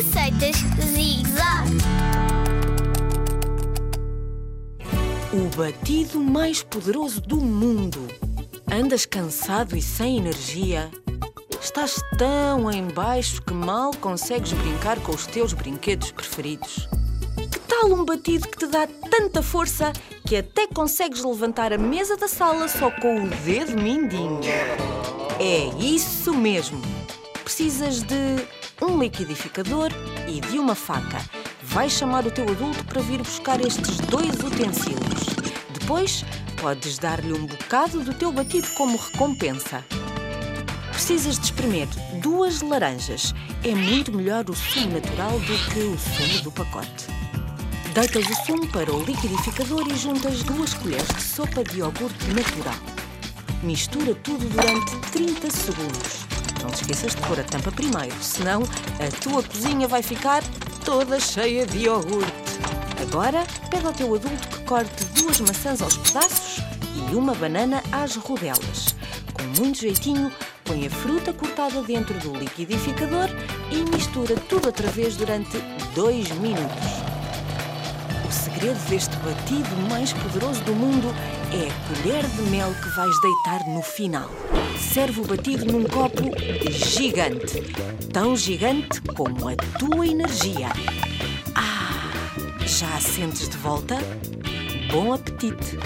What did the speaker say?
Receitas Zig Zag. O batido mais poderoso do mundo. Andas cansado e sem energia? Estás tão em baixo que mal consegues brincar com os teus brinquedos preferidos? Que tal um batido que te dá tanta força que até consegues levantar a mesa da sala só com o dedo mindinho? É isso mesmo! Precisas de um liquidificador e de uma faca. Vais chamar o teu adulto para vir buscar estes dois utensílios. Depois, podes dar-lhe um bocado do teu batido como recompensa. Precisas de espremer duas laranjas. É muito melhor o sumo natural do que o sumo do pacote. Deitas o sumo para o liquidificador e juntas duas colheres de sopa de iogurte natural. Mistura tudo durante 30 segundos. Não te esqueças de pôr a tampa primeiro, senão a tua cozinha vai ficar toda cheia de iogurte. Agora, pede ao teu adulto que corte duas maçãs aos pedaços e uma banana às rodelas. Com muito jeitinho, põe a fruta cortada dentro do liquidificador e mistura tudo outra vez durante dois minutos. O segredo deste batido mais poderoso do mundo é a colher de mel que vais deitar no final. Serve o batido num copo gigante, tão gigante como a tua energia. Ah, já a sentes de volta? Bom apetite!